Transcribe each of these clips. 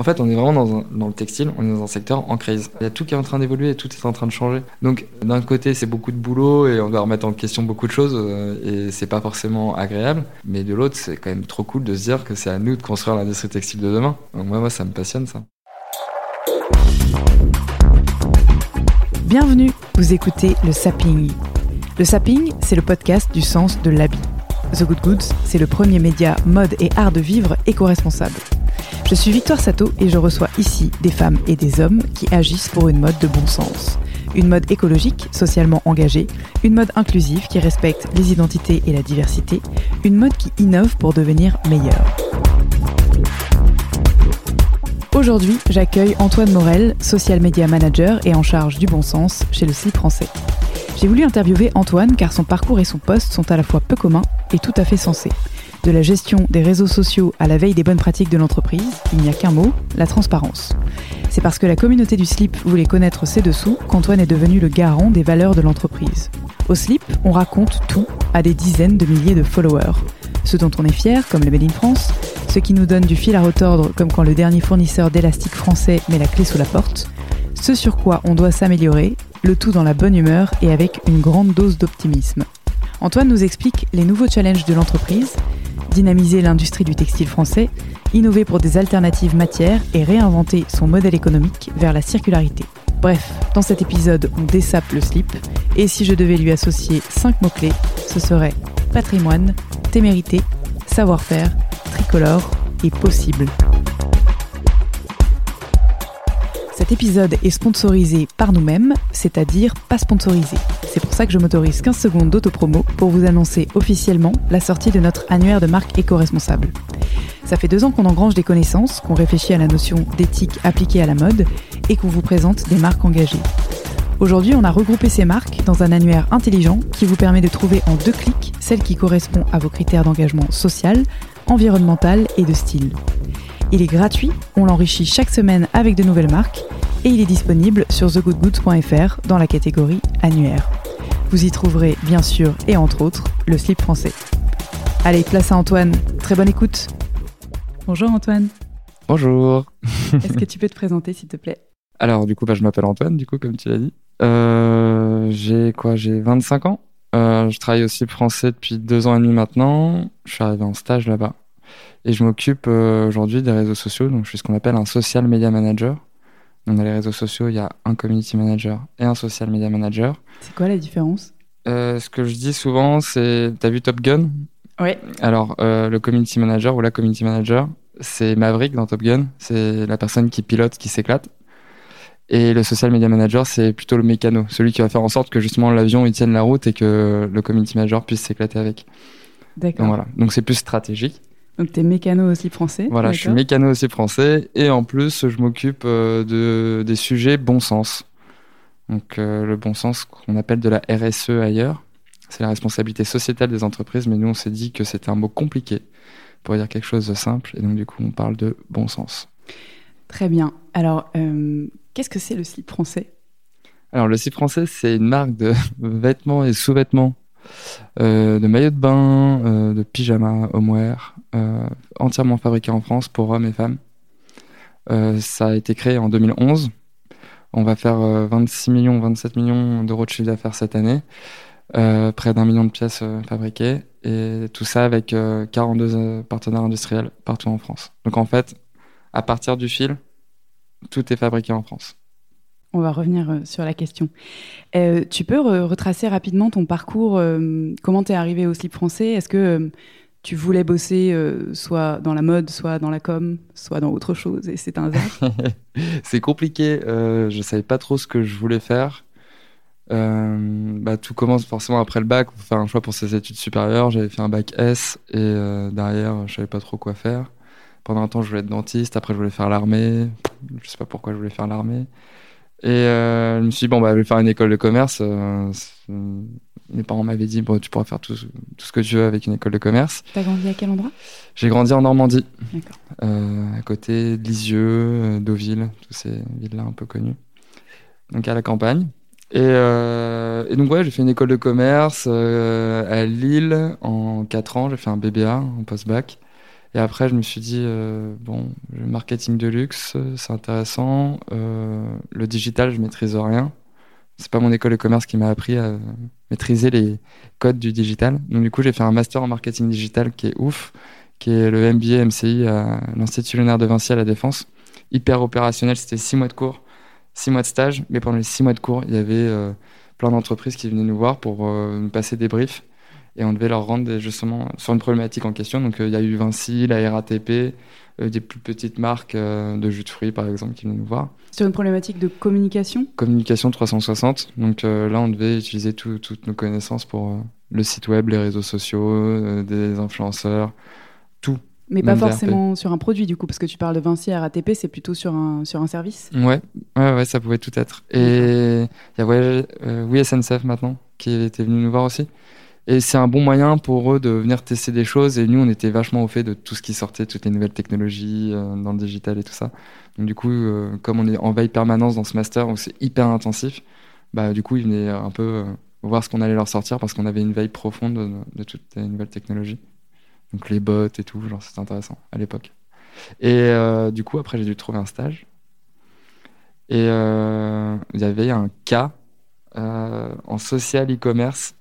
En fait, on est vraiment dans, le textile, on est dans un secteur en crise. Il y a tout qui est en train d'évoluer tout est en train de changer. Donc, d'un côté, c'est beaucoup de boulot et on doit remettre en question beaucoup de choses euh, et c'est pas forcément agréable. Mais de l'autre, c'est quand même trop cool de se dire que c'est à nous de construire l'industrie textile de demain. Donc, moi, moi, ça me passionne ça. Bienvenue, vous écoutez le Sapping. Le Sapping, c'est le podcast du sens de l'habit. The Good Goods, c'est le premier média mode et art de vivre éco-responsable. Je suis Victoire Sato et je reçois ici des femmes et des hommes qui agissent pour une mode de bon sens. Une mode écologique, socialement engagée, une mode inclusive qui respecte les identités et la diversité, une mode qui innove pour devenir meilleure. Aujourd'hui, j'accueille Antoine Morel, social media manager et en charge du bon sens chez le slip français. J'ai voulu interviewer Antoine car son parcours et son poste sont à la fois peu communs et tout à fait sensés. De la gestion des réseaux sociaux à la veille des bonnes pratiques de l'entreprise, il n'y a qu'un mot, la transparence. C'est parce que la communauté du slip voulait connaître ses dessous qu'Antoine est devenu le garant des valeurs de l'entreprise. Au slip, on raconte tout à des dizaines de milliers de followers. Ce dont on est fier, comme le Made in France, ce qui nous donne du fil à retordre, comme quand le dernier fournisseur d'élastique français met la clé sous la porte, ce sur quoi on doit s'améliorer, le tout dans la bonne humeur et avec une grande dose d'optimisme. Antoine nous explique les nouveaux challenges de l'entreprise, dynamiser l'industrie du textile français, innover pour des alternatives matières et réinventer son modèle économique vers la circularité. Bref, dans cet épisode, on dessape le slip, et si je devais lui associer 5 mots-clés, ce serait patrimoine, témérité, savoir-faire, tricolore et possible. Cet épisode est sponsorisé par nous-mêmes, c'est-à-dire pas sponsorisé. C'est pour ça que je m'autorise 15 secondes d'autopromo pour vous annoncer officiellement la sortie de notre annuaire de marque éco-responsable. Ça fait deux ans qu'on engrange des connaissances, qu'on réfléchit à la notion d'éthique appliquée à la mode et qu'on vous présente des marques engagées. Aujourd'hui, on a regroupé ces marques dans un annuaire intelligent qui vous permet de trouver en deux clics celle qui correspond à vos critères d'engagement social, environnemental et de style. Il est gratuit, on l'enrichit chaque semaine avec de nouvelles marques et il est disponible sur thegoodgoods.fr dans la catégorie annuaire. Vous y trouverez bien sûr et entre autres le slip français. Allez, place à Antoine. Très bonne écoute. Bonjour Antoine. Bonjour. Est-ce que tu peux te présenter s'il te plaît? Alors, du coup, bah, je m'appelle Antoine, du coup, comme tu l'as dit. Euh, j'ai quoi? J'ai 25 ans. Euh, je travaille au slip français depuis deux ans et demi maintenant. Je suis arrivé en stage là-bas. Et je m'occupe euh, aujourd'hui des réseaux sociaux. Donc, je suis ce qu'on appelle un social media manager. Donc, dans les réseaux sociaux, il y a un community manager et un social media manager. C'est quoi la différence? Euh, ce que je dis souvent, c'est T'as vu Top Gun? Ouais. Alors, euh, le community manager ou la community manager, c'est Maverick dans Top Gun. C'est la personne qui pilote, qui s'éclate. Et le social media manager, c'est plutôt le mécano, celui qui va faire en sorte que justement l'avion il tienne la route et que le community manager puisse s'éclater avec. Donc D'accord. voilà. Donc c'est plus stratégique. Donc t'es mécano au slip français Voilà, je suis mécano aussi français et en plus je m'occupe euh, de des sujets bon sens. Donc euh, le bon sens qu'on appelle de la RSE ailleurs, c'est la responsabilité sociétale des entreprises, mais nous on s'est dit que c'était un mot compliqué pour dire quelque chose de simple et donc du coup on parle de bon sens. Très bien. Alors, euh, qu'est-ce que c'est le slip français? Alors le site français c'est une marque de vêtements et sous-vêtements, de maillots de bain, euh, de pyjamas, homeware, euh, entièrement fabriqués en France pour hommes et femmes. Euh, ça a été créé en 2011. On va faire euh, 26 millions, 27 millions d'euros de chiffre d'affaires cette année, euh, près d'un million de pièces euh, fabriquées, et tout ça avec euh, 42 euh, partenaires industriels partout en France. Donc en fait, à partir du fil, tout est fabriqué en France. On va revenir euh, sur la question. Euh, tu peux re- retracer rapidement ton parcours euh, Comment t'es arrivé au slip français? Est-ce que tu voulais bosser soit dans la mode, soit dans la com, soit dans autre chose et c'est un hasard? C'est compliqué. Je savais pas trop ce que je voulais faire. Bah, tout commence forcément après le bac. Faire un choix pour ses études supérieures. J'avais fait un bac S et derrière, je savais pas trop quoi faire. pendant un temps, je voulais être dentiste. Après, je voulais faire l'armée. Je sais pas pourquoi je voulais faire l'armée. Et euh, je me suis dit, bon, bah, je vais faire une école de commerce. Euh, mes parents m'avaient dit, bon, tu pourras faire tout, tout, ce que tu veux avec une école de commerce. T'as grandi à quel endroit? J'ai grandi en Normandie. Euh, à côté de Lisieux, Deauville, toutes ces villes-là un peu connues. Donc à la campagne. Et, euh, et donc, ouais, j'ai fait une école de commerce à Lille en 4 ans. J'ai fait un BBA en post-bac. Et après, je me suis dit, euh, bon, le marketing de luxe, c'est intéressant. Euh, le digital, je maîtrise rien. C'est pas mon école de commerce qui m'a appris à maîtriser les codes du digital. Donc, du coup, j'ai fait un master en marketing digital qui est ouf, qui est le MBA MCI à l'Institut Léonard de Vinci à la Défense. Hyper opérationnel, c'était six mois de cours, six mois de stage. Mais pendant les six mois de cours, il y avait euh, plein d'entreprises qui venaient nous voir pour nous passer des briefs et on devait leur rendre justement sur une problématique en question. Donc euh, il y a eu Vinci, la RATP, euh, des plus petites marques euh, de jus de fruits par exemple qui venaient nous voir. Sur une problématique de communication? Communication 360. Donc là on devait utiliser toutes nos connaissances pour le site web, les réseaux sociaux, des influenceurs, tout. Mais pas forcément sur un produit du coup, parce que tu parles de Vinci RATP, c'est plutôt sur un, sur un service? Ouais. ouais, ouais, ça pouvait tout être. Et il y a ouais, oui SNCF maintenant qui était venu nous voir aussi. Et c'est un bon moyen pour eux de venir tester des choses. Et nous, on était vachement au fait de tout ce qui sortait, toutes les nouvelles technologies euh, dans le digital et tout ça. Donc du coup, euh, comme on est en veille permanence dans ce master où c'est hyper intensif, bah du coup, ils venaient un peu euh, voir ce qu'on allait leur sortir parce qu'on avait une veille profonde de, de, toutes les nouvelles technologies. Donc les bots et tout, genre c'était intéressant à l'époque. Et du coup, après, j'ai dû trouver un stage. Et il y avait un cas en social e-commerce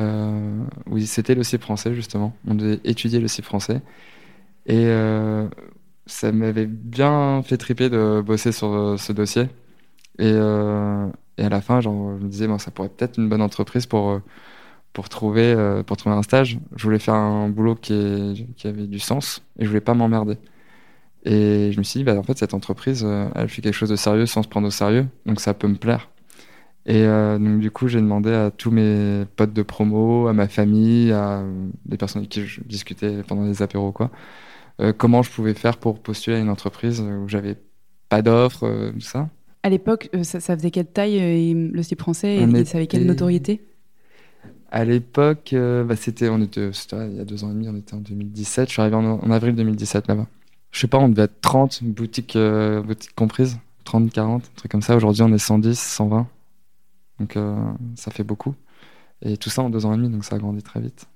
euh, oui, c'était le CIP français, justement. On devait étudier le CIP français. Et euh, ça m'avait bien fait triper de bosser sur euh, ce dossier. Et, et, à la fin, genre, je me disais, bon, ça pourrait peut-être une bonne entreprise pour, pour, trouver, pour trouver un stage. Je voulais faire un boulot qui, qui avait du sens et je voulais pas m'emmerder. Et je me suis dit, bah, en fait, cette entreprise, elle fait quelque chose de sérieux sans se prendre au sérieux, donc ça peut me plaire. Et euh, donc du coup, j'ai demandé à tous mes potes de promo, à ma famille, à des personnes avec qui je discutais pendant les apéros, quoi, euh, comment je pouvais faire pour postuler à une entreprise où j'avais pas d'offre, euh, tout ça. À l'époque, ça, faisait quelle taille le site français et, ça avait quelle notoriété? À l'époque, bah, c'était, on était, il y a deux ans et demi, on était en 2017. Je suis arrivé en, avril 2017 là-bas. Je sais pas, on devait être 30 boutiques, boutiques comprises, 30, 40, un truc comme ça. Aujourd'hui, on est 110, 120. Donc euh, ça fait beaucoup. Et tout ça en deux ans et demi, donc ça a grandi très vite.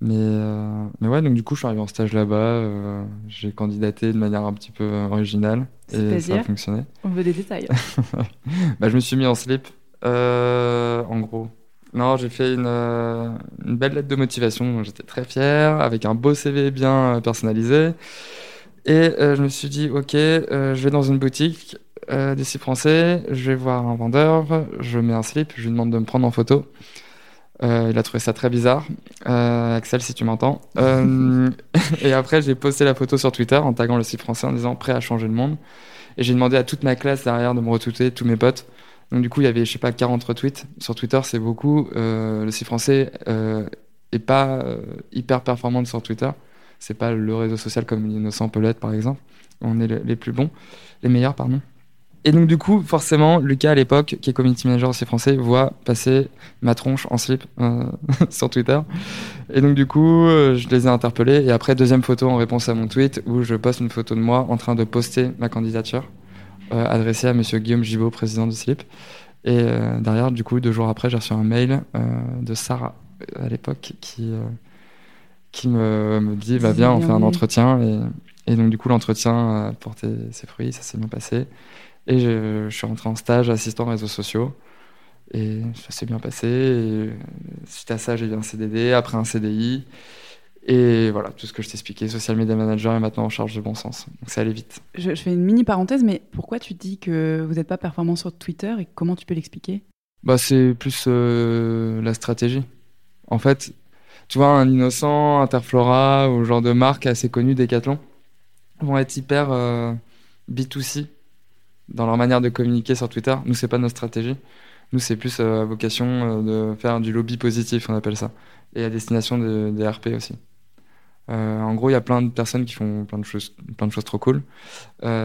Mais, euh, mais ouais, donc du coup, je suis arrivé en stage là-bas. Euh, j'ai candidaté de manière un petit peu originale. Et ça a fonctionné. On veut des détails. bah, je me suis mis en slip, en gros. Non, j'ai fait une, une, belle lettre de motivation. J'étais très fier, avec un beau CV bien personnalisé. Et je me suis dit, ok, je vais dans une boutique euh, des français, je vais voir un vendeur, je mets un slip, je lui demande de me prendre en photo. Euh, il a trouvé ça très bizarre. Euh, Axel, si tu m'entends. Euh, et après, j'ai posté la photo sur Twitter en taguant le slip français en disant prêt à changer le monde. Et j'ai demandé à toute ma classe derrière de me retweeter, tous mes potes. Donc du coup, il y avait, je sais pas, 40 retweets. Sur Twitter, c'est beaucoup. le slip français est pas hyper performante sur Twitter. C'est pas le réseau social comme Innocent peut l'être, par exemple. On est les plus bons, les meilleurs, pardon. Et donc, du coup, forcément, Lucas, à l'époque, qui est community manager aussi français, voit passer ma tronche en slip euh, sur Twitter. Et donc, du coup, euh, je les ai interpellés. Et après, deuxième photo en réponse à mon tweet, où je poste une photo de moi en train de poster ma candidature, euh, adressée à monsieur Guillaume Gibaud, président du slip. Et derrière, du coup, deux jours après, j'ai reçu un mail de Sarah, à l'époque, qui, qui me, me dit, bah, viens, on fait un entretien. Et, et donc, du coup, l'entretien a porté ses fruits, ça s'est bien passé. Et je, suis rentré en stage assistant réseaux sociaux. Et ça s'est bien passé. Et suite à ça, j'ai eu un CDD, après un CDI. Et voilà, tout ce que je t'expliquais, social media manager est maintenant en charge de bon sens. Donc ça allait vite. Je, fais une mini parenthèse, mais pourquoi tu dis que vous n'êtes pas performant sur Twitter et comment tu peux l'expliquer? Bah, C'est plus euh, la stratégie. En fait, tu vois, un innocent, Interflora ou genre de marque assez connue, Decathlon, vont être hyper euh, B2C dans leur manière de communiquer sur Twitter. Nous, c'est pas notre stratégie. Nous, c'est plus euh, vocation euh, de faire du lobby positif, on appelle ça, et à destination des RP aussi. en gros, il y a plein de personnes qui font plein de choses, plein de choses trop cool.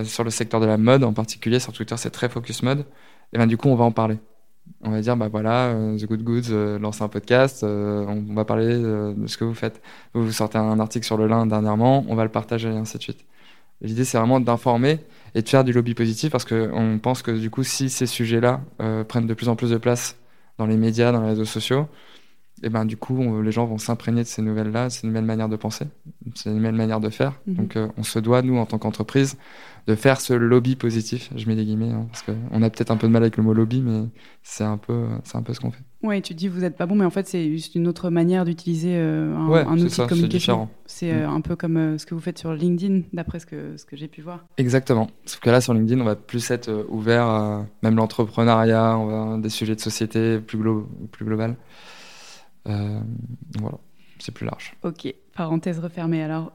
sur le secteur de la mode en particulier, sur Twitter, c'est très focus mode. Et ben du coup, on va en parler. On va dire, bah voilà, The Good Goods lance un podcast, on va parler de ce que vous faites. Vous sortez un article sur le lin dernièrement, on va le partager et ainsi de suite. L'idée, c'est vraiment d'informer et de faire du lobby positif parce qu'on pense que du coup, si ces sujets-là euh, prennent de plus en plus de place dans les médias, dans les réseaux sociaux, et ben du coup, les gens vont s'imprégner de ces nouvelles-là, ces nouvelles manières de penser, ces nouvelles manières de faire. Mhm. Donc, euh, on se doit, nous, en tant qu'entreprise, de faire ce lobby positif. Je mets des guillemets hein, parce qu'on a peut-être un peu de mal avec le mot lobby, mais c'est un peu, c'est un peu ce qu'on fait. Oui, tu dis vous n'êtes pas bon, mais en fait, c'est juste une autre manière d'utiliser euh, un, outil de communication. C'est euh, mm. un peu comme euh, ce que vous faites sur LinkedIn, d'après ce que, ce que j'ai pu voir. Exactement. Sauf que là, sur LinkedIn, on va plus être ouvert à même l'entrepreneuriat, des sujets de société plus, glo plus global. Voilà, c'est plus large. Ok, parenthèse refermée. Alors,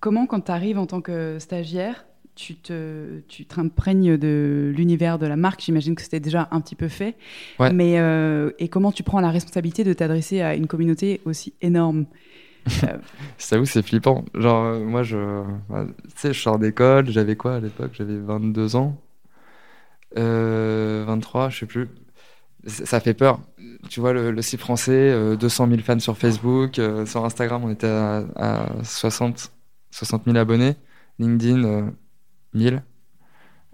comment, quand tu arrives en tant que stagiaire, tu te, tu t'imprègnes de l'univers de la marque? J'imagine que c'était déjà un petit peu fait. Mais euh, et comment tu prends la responsabilité de t'adresser à une communauté aussi énorme? Euh... T'avoue, c'est flippant. Genre, euh, moi, je, bah, tu sais, je sors d'école. J'avais quoi à l'époque? J'avais 22 ans, euh, 23, je sais plus. Ça fait peur. Tu vois, le, site français, 200 000 fans sur Facebook. sur Instagram, on était à, à 60, 60 000 abonnés. LinkedIn, 1000.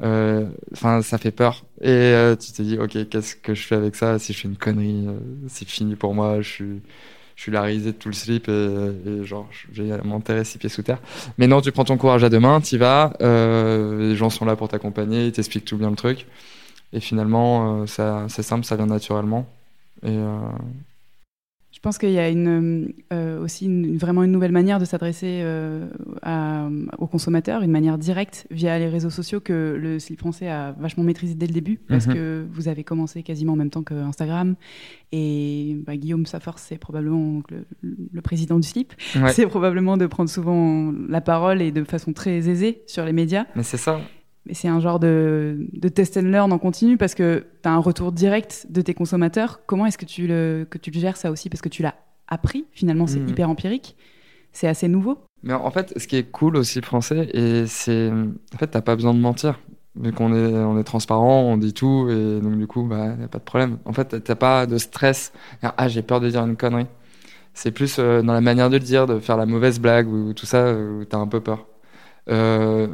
Euh, enfin, ça fait peur. Et euh, tu te dis, ok, qu'est-ce que je fais avec ça? Si je fais une connerie, euh, c'est fini pour moi. Je suis, je suis la risée de tout le slip et, genre, je vais m'enterrer six pieds sous terre. Mais non, tu prends ton courage à deux mains, tu vas. les gens sont là pour t'accompagner, ils t'expliquent tout bien le truc. Et finalement, c'est simple, ça vient naturellement. Et je pense qu'il y a une, euh, aussi vraiment une nouvelle manière de s'adresser euh, aux consommateurs, une manière directe via les réseaux sociaux que le slip français a vachement maîtrisé dès le début, parce mhm. que vous avez commencé quasiment en même temps que Instagram. Et bah, Guillaume Safar, c'est probablement le, président du slip. C'est probablement de prendre souvent la parole et de façon très aisée sur les médias. Mais c'est ça mais c'est un genre de, de, test and learn en continu parce que tu as un retour direct de tes consommateurs. Comment est-ce que tu le, que tu le gères ça aussi? Parce que tu l'as appris, finalement, c'est mhm. hyper empirique. C'est assez nouveau. Mais en fait, ce qui est cool aussi français, et c'est. En fait, t'as pas besoin de mentir. Vu qu'on est, on est transparent, on dit tout, et donc du coup, bah, y a pas de problème. En fait, t'as pas de stress. Ah, j'ai peur de dire une connerie. C'est plus euh, dans la manière de le dire, de faire la mauvaise blague ou tout ça, où t'as un peu peur. Euh,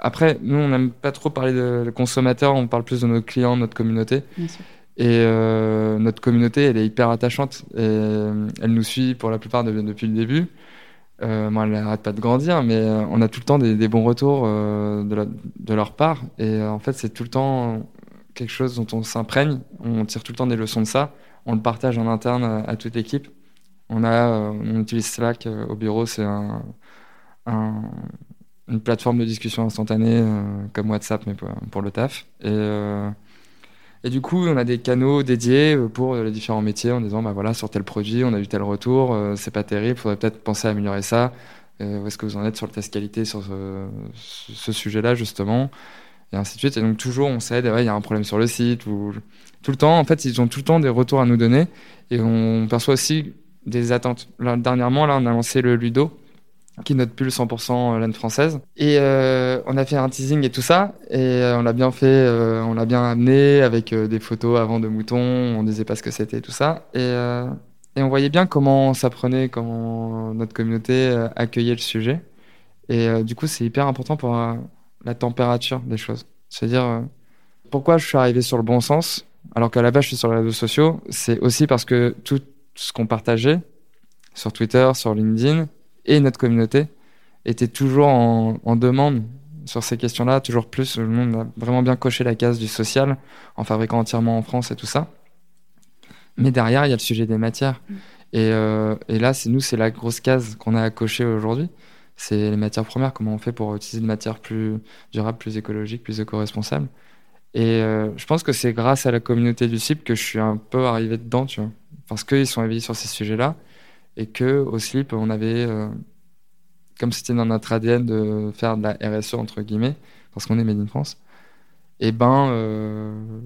après, nous, on n'aime pas trop parler de consommateurs, on parle plus de nos clients, notre communauté. Et euh, notre communauté, elle est hyper attachante. Et euh, elle nous suit pour la plupart depuis le début. Euh, elle n'arrête pas de grandir, mais on a tout le temps des, bons retours de, leur part. Et en fait, c'est tout le temps quelque chose dont on s'imprègne. On tire tout le temps des leçons de ça. On le partage en interne à, toute l'équipe. On, a, on utilise Slack au bureau, c'est un une plateforme de discussion instantanée euh, comme WhatsApp, mais pour, le taf. Et, euh, et du coup, on a des canaux dédiés euh, pour les différents métiers en disant, bah voilà, sur tel produit, on a eu tel retour, c'est pas terrible, faudrait peut-être penser à améliorer ça. où est-ce que vous en êtes sur le test qualité sur ce, sujet-là, justement Et ainsi de suite. Et donc, toujours, on s'aide, il y a un problème sur le site, ou tout le temps, en fait, ils ont tout le temps des retours à nous donner. Et on perçoit aussi des attentes. dernièrement, là, on a lancé le Ludo, qui est notre pull 100% laine française. Et euh, on a fait un teasing et tout ça, et euh, on l'a bien fait, euh, on l'a bien amené avec des photos avant de moutons, on disait pas ce que c'était tout ça, et, et, on voyait bien comment ça prenait, comment notre communauté accueillait le sujet. Et du coup, c'est hyper important pour la température des choses. C'est-à-dire, pourquoi je suis arrivé sur le bon sens, alors qu'à la base je suis sur les réseaux sociaux, c'est aussi parce que tout ce qu'on partageait sur Twitter, sur LinkedIn, et notre communauté était toujours en, demande sur ces questions-là, toujours plus. Le monde a vraiment bien coché la case du social en fabriquant entièrement en France et tout ça. Mais derrière, il y a le sujet des matières. Mm. Et, euh, et, là, c'est nous, c'est la grosse case qu'on a à cocher aujourd'hui. C'est les matières premières, comment on fait pour utiliser des matières plus durables, plus écologiques, plus éco-responsables. Et euh, je pense que c'est grâce à la communauté du CIP que je suis un peu arrivé dedans, tu vois. Parce qu'ils sont éveillés sur ces sujets-là et que au slip on avait euh, comme c'était dans notre ADN de faire de la RSE entre guillemets parce qu'on est made in France et ben euh,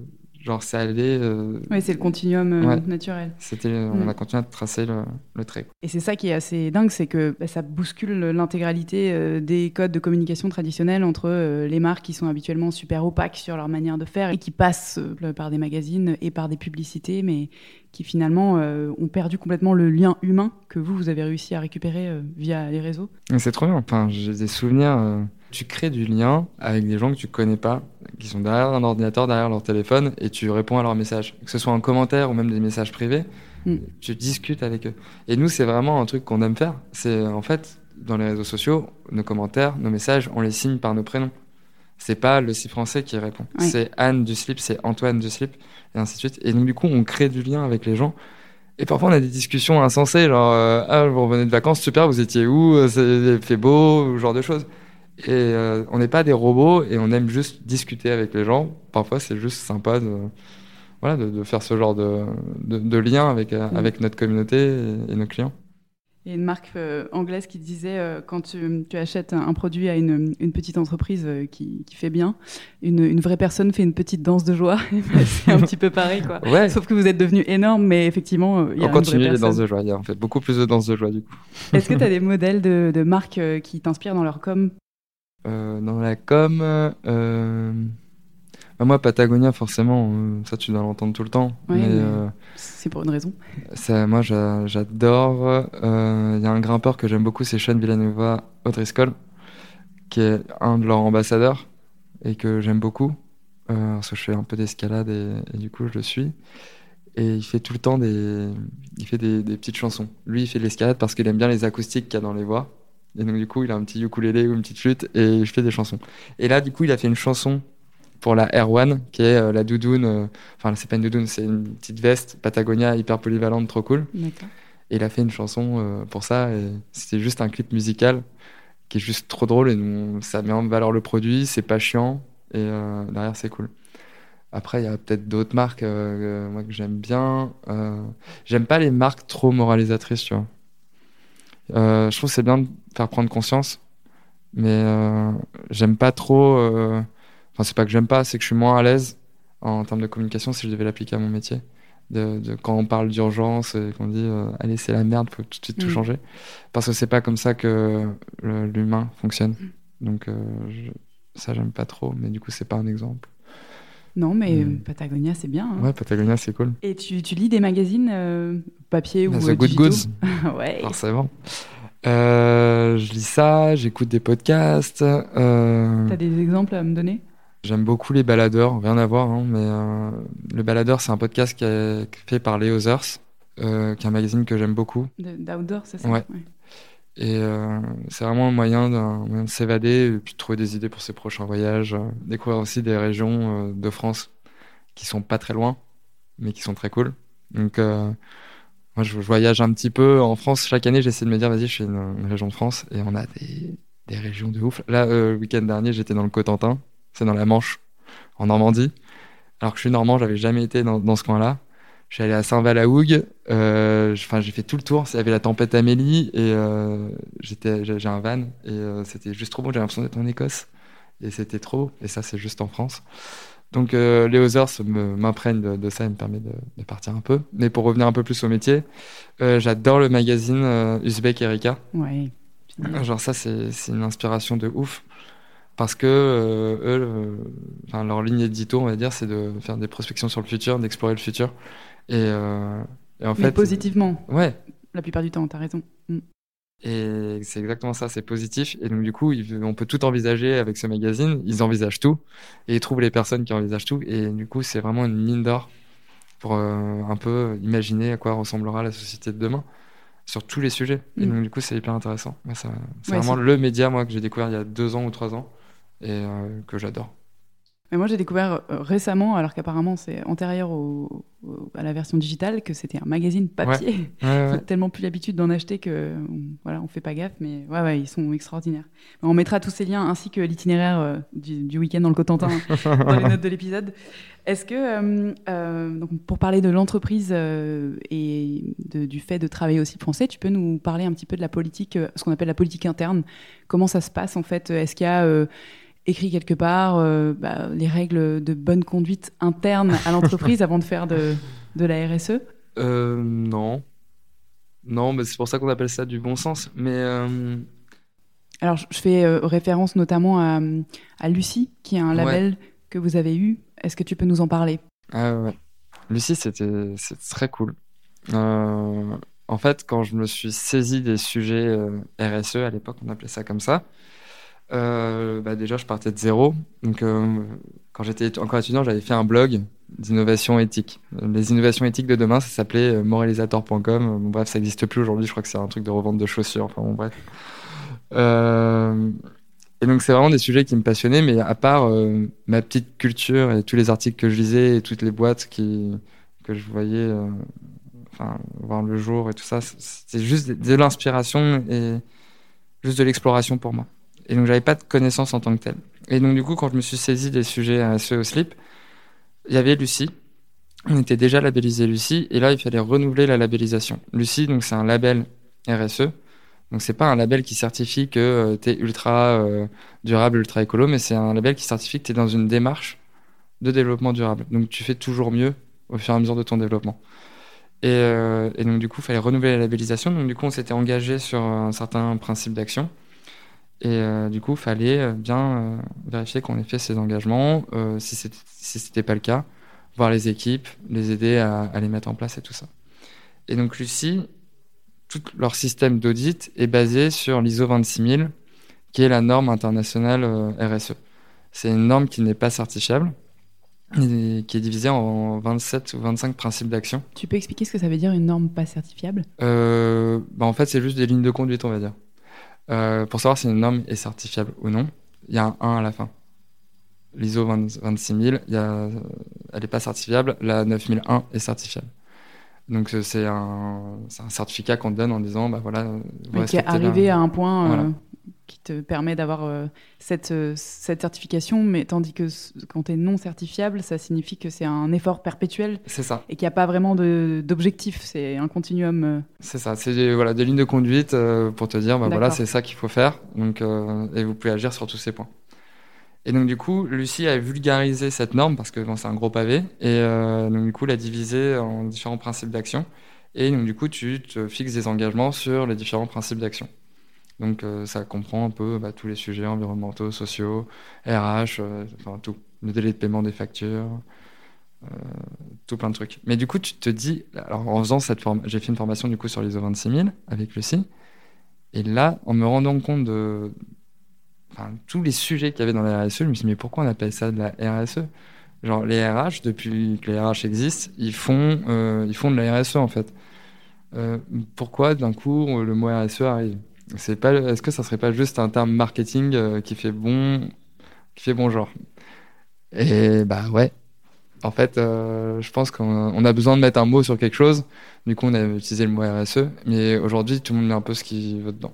Genre, c'est allé. euh, Oui, c'est le continuum euh, Ouais. naturel. C'était, on Mm. a continué à tracer le, le trait. Et c'est ça qui est assez dingue, c'est que bah, ça bouscule l'intégralité euh, des codes de communication traditionnels entre euh, les marques qui sont habituellement super opaques sur leur manière de faire et qui passent par des magazines et par des publicités, mais qui finalement ont perdu complètement le lien humain que vous, vous avez réussi à récupérer via les réseaux. C'est trop bien. Enfin, j'ai des souvenirs. tu crées du lien avec des gens que tu connais pas, qui sont derrière un ordinateur, derrière leur téléphone, et tu réponds à leurs messages. Que ce soit en commentaire ou même des messages privés, Mm. tu discutes avec eux. Et nous, c'est vraiment un truc qu'on aime faire. C'est en fait, dans les réseaux sociaux, nos commentaires, nos messages, on les signe par nos prénoms. C'est pas le si français qui répond. C'est Anne du slip, c'est Antoine du slip, et ainsi de suite. Et donc, du coup, on crée du lien avec les gens. Et parfois, on a des discussions insensées, genre, euh, ah, vous revenez de vacances, super, vous étiez où Euh, C'est fait beau, ce genre de choses. Et euh, on n'est pas des robots et on aime juste discuter avec les gens. Parfois, c'est juste sympa de, voilà, de, de faire ce genre de, de, de lien avec, euh, Mm. avec notre communauté et, et nos clients. Il y a une marque euh, anglaise qui disait euh, quand tu, tu achètes un, un produit à une, une petite entreprise euh, qui, qui fait bien, une, une vraie personne fait une petite danse de joie. Bah, c'est un petit peu pareil, quoi. Ouais, Sauf que vous êtes devenu énorme, mais effectivement, il y a on une continue vraie les danses personne. de joie. Il y a en fait beaucoup plus de danses de joie du coup. Est-ce que tu as des modèles de, de marques qui t'inspirent dans leur com? Dans la com, euh, bah, moi, Patagonia, forcément, euh, ça tu dois l'entendre tout le temps. Ouais, mais mais- euh, C'est pour une raison. Ça, moi, j'a- j'adore. euh, Il y a un grimpeur que j'aime beaucoup, c'est Sean Villanova O'Driscoll, qui est un de leurs ambassadeurs et que j'aime beaucoup. Euh, parce que je fais un peu d'escalade et, et du coup, je le suis. Et il fait tout le temps des, il fait des, des petites chansons. Lui, il fait de l'escalade parce qu'il aime bien les acoustiques qu'il y a dans les voix. Et donc, du coup, il a un petit ukulélé ou une petite flûte et je fais des chansons. Et là, du coup, il a fait une chanson pour la Air One, qui est euh, la doudoune. euh, Enfin, c'est pas une doudoune, c'est une petite veste Patagonia hyper polyvalente, trop cool. Et il a fait une chanson euh, pour ça. Et c'était juste un clip musical qui est juste trop drôle. Et nous, ça met en valeur le produit, c'est pas chiant. Et euh, derrière, c'est cool. Après, il y a peut-être d'autres marques moi, que j'aime bien. J'aime pas les marques trop moralisatrices, tu vois. Euh, je trouve que c'est bien de faire prendre conscience. Mais euh, j'aime pas trop. euh, Enfin, c'est pas que j'aime pas, c'est que je suis moins à l'aise en termes de communication si je devais l'appliquer à mon métier de, de- quand on parle d'urgence et qu'on dit allez c'est la merde faut tout de suite tout Mm. changer parce que c'est pas comme ça que l'humain fonctionne donc euh, je- ça j'aime pas trop mais du coup c'est pas un exemple Non, mais Mm. euh, Patagonia, c'est bien. hein. ouais Patagonia c'est cool Et tu, tu lis des magazines euh, papier ou Bah, euh, The Good digitaux Goods Ouais. forcément Euh, je lis ça j'écoute des podcasts euh, T'as des exemples à me donner? J'aime beaucoup les baladeurs, rien à voir, hein, mais le baladeur, c'est un podcast qui est fait par Les Others, qui est un magazine que j'aime beaucoup. D'outdoor, c'est ça? Ouais. Et euh, c'est vraiment un moyen, de s'évader et puis de trouver des idées pour ses prochains voyages. euh, découvrir aussi des régions euh, de France qui sont pas très loin, mais qui sont très cool. Donc, euh, moi, je, voyage un petit peu en France. Chaque année, j'essaie de me dire, vas-y, je fais une, une région de France et on a des, des régions de ouf. Là, euh, le week-end dernier, j'étais dans le Cotentin, c'est dans la Manche, en Normandie. Alors que je suis normand, j'avais jamais été dans, dans ce coin-là. Allé à Saint-Val à Hougue. Euh, Enfin, j'ai fait tout le tour. Il y avait la tempête Amélie et euh, j'étais, j'ai un van et euh, c'était juste trop beau. J'avais l'impression d'être en Écosse et c'était trop. Et ça, c'est juste en France. Donc, euh, les Others me- m'imprègnent de, de ça et me permet de, de partir un peu. Mais pour revenir un peu plus au métier, euh, j'adore le magazine euh, Uzbek Erika. Ouais. Genre ça, c'est c'est une inspiration de ouf. Parce que eux, le- enfin, leur ligne édito, on va dire, c'est de faire des prospections sur le futur, d'explorer le futur. Et, euh, et en Mais fait, positivement, ouais. la plupart du temps, t'as raison. Mm. Et c'est exactement ça, c'est positif. Et donc du coup, on peut tout envisager avec ce magazine. Ils envisagent tout et ils trouvent les personnes qui envisagent tout. Et du coup, c'est vraiment une mine d'or pour euh, un peu imaginer à quoi ressemblera la société de demain sur tous les sujets. Et Mm. donc du coup, c'est hyper intéressant. C'est Ouais, vraiment le média moi que j'ai découvert il y a deux ans ou trois ans et euh, que j'adore. Mais moi, j'ai découvert euh, récemment, alors qu'apparemment c'est antérieur au- au- à la version digitale, que c'était un magazine papier. Ouais, ouais. Tellement plus l'habitude d'en acheter que on- voilà, on fait pas gaffe, mais ouais, ouais, ils sont extraordinaires. On mettra tous ces liens ainsi que l'itinéraire euh, du, du week-end dans le Cotentin dans les notes de l'épisode. Est-ce que, euh, euh, donc pour parler de l'entreprise et de- du fait de travailler aussi français, tu peux nous parler un petit peu de la politique, ce qu'on appelle la politique interne? Comment ça se passe en fait? Est-ce qu'il y a écrit quelque part bah, les règles de bonne conduite interne à l'entreprise avant de faire de, de la RSE Non. Non, mais c'est pour ça qu'on appelle ça du bon sens. Mais alors, je fais référence notamment à, à, Lucie, qui est un label que vous avez eu. Est-ce que tu peux nous en parler? Ah, ouais. Lucie, c'était très cool. Euh, en fait, quand je me suis saisi des sujets euh, RSE, à l'époque, on appelait ça comme ça, euh, bah déjà, je partais de zéro. Donc, quand j'étais encore étudiant, j'avais fait un blog d'innovation éthique. Les innovations éthiques de demain, ça s'appelait moralisator.com. Bref, ça n'existe plus aujourd'hui. Je crois que c'est un truc de revente de chaussures. Enfin, bon, bref. Et donc, c'est vraiment des sujets qui me passionnaient, mais à part ma petite culture et tous les articles que je lisais et toutes les boîtes que je voyais enfin, voir le jour et tout ça. C'était juste de, l'inspiration et juste de l'exploration pour moi. Et donc, j'avais pas de connaissances en tant que telle. Et donc, du coup, quand je me suis saisi des sujets à ce au slip, il y avait Lucie. On était déjà labellisé Lucie, et là, il fallait renouveler la labellisation. Lucie, donc, c'est un label RSE. Donc, c'est pas un label qui certifie que euh, tu es ultra euh, durable, ultra écolo, mais c'est un label qui certifie que tu es dans une démarche de développement durable. Donc, tu fais toujours mieux au fur et à mesure de ton développement. Euh, et, donc, du coup, il fallait renouveler la labellisation. Donc, du coup, on s'était engagé sur un certain principe d'action. Et euh, du coup, il fallait euh, bien vérifier qu'on ait fait ces engagements. si si c'était pas le cas, voir les équipes, les aider à, les mettre en place et tout ça. Et donc, Lucie, tout leur système d'audit est basé sur l'ISO 26000, qui est la norme internationale RSE. C'est une norme qui n'est pas certifiable qui est divisé en 27 ou 25 principes d'action. Tu peux expliquer ce que ça veut dire une norme pas certifiable? Euh, bah En fait, c'est juste des lignes de conduite, on va dire. Euh, pour savoir si une norme est certifiable ou non, il y a un 1 à la fin. L'ISO 26000, y a, elle n'est pas certifiable, la 9001 est certifiable. Donc c'est un, un, certificat qu'on te donne en disant, bah voilà, qui est arrivé à un point euh, qui te permet d'avoir euh, cette, euh, cette certification, mais tandis que quand tu es non certifiable, ça signifie que c'est un effort perpétuel. C'est ça. Et qu'il n'y a pas vraiment d'objectif, c'est un continuum. Euh. C'est ça, c'est des, voilà, des lignes de conduite pour te dire, bah, voilà, c'est ça qu'il faut faire, donc, et vous pouvez agir sur tous ces points. Et donc du coup, Lucie a vulgarisé cette norme parce que bon, c'est un gros pavé, et donc du coup, l'a divisé en différents principes d'action. Et donc du coup, tu te fixes des engagements sur les différents principes d'action. Donc euh, ça comprend un peu bah, tous les sujets environnementaux, sociaux, RH, euh, enfin tout, le délai de paiement des factures, euh, tout plein de trucs. Mais du coup, tu te dis, alors en faisant cette forme, j'ai fait une formation du coup sur l'ISO 26000 avec Lucie, et là, en me rendant compte de tous les sujets qu'il y avait dans la RSE, je me suis dit, mais pourquoi on appelle ça de la RSE Genre, les RH, depuis que les RH existent, ils font, ils font de la RSE en fait. pourquoi d'un coup le mot RSE arrive? C'est pas, est-ce que ça serait pas juste un terme marketing euh, qui fait bon, qui fait bon genre? Et bah ouais. En fait, euh, je pense qu'on a besoin de mettre un mot sur quelque chose. Du coup, on a utilisé le mot RSE. Mais aujourd'hui, tout le monde met un peu ce qu'il veut dedans.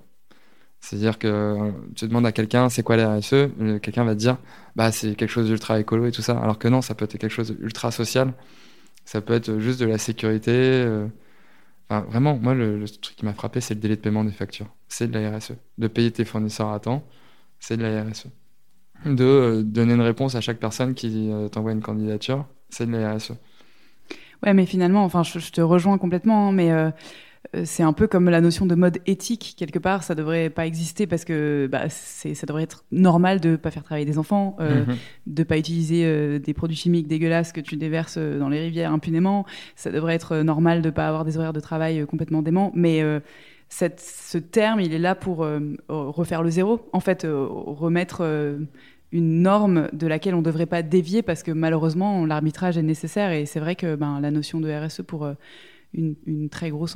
C'est-à-dire que tu demandes à quelqu'un c'est quoi la RSE, quelqu'un va te dire bah c'est quelque chose d'ultra écolo et tout ça. Alors que non, ça peut être quelque chose d'ultra social. Ça peut être juste de la sécurité. Euh, vraiment, moi, le, truc qui m'a frappé, c'est le délai de paiement des factures. C'est de la RSE. De payer tes fournisseurs à temps, c'est de la RSE. De euh, donner une réponse à chaque personne qui euh, t'envoie une candidature, c'est de la RSE. Ouais, mais finalement, enfin, je, te rejoins complètement, hein, mais euh, euh, c'est un peu comme la notion de mode éthique quelque part. Ça devrait pas exister parce que bah, ça devrait être normal de pas faire travailler des enfants euh, mhm. de pas utiliser euh, des produits chimiques dégueulasses que tu déverses dans les rivières impunément. Ça devrait être normal de pas avoir des horaires de travail complètement déments. Mais cette, ce terme il est là pour refaire le zéro. En fait remettre une norme de laquelle on ne devrait pas dévier parce que malheureusement l'arbitrage est nécessaire. Et c'est vrai que ben, la notion de RSE pour une, une très grosse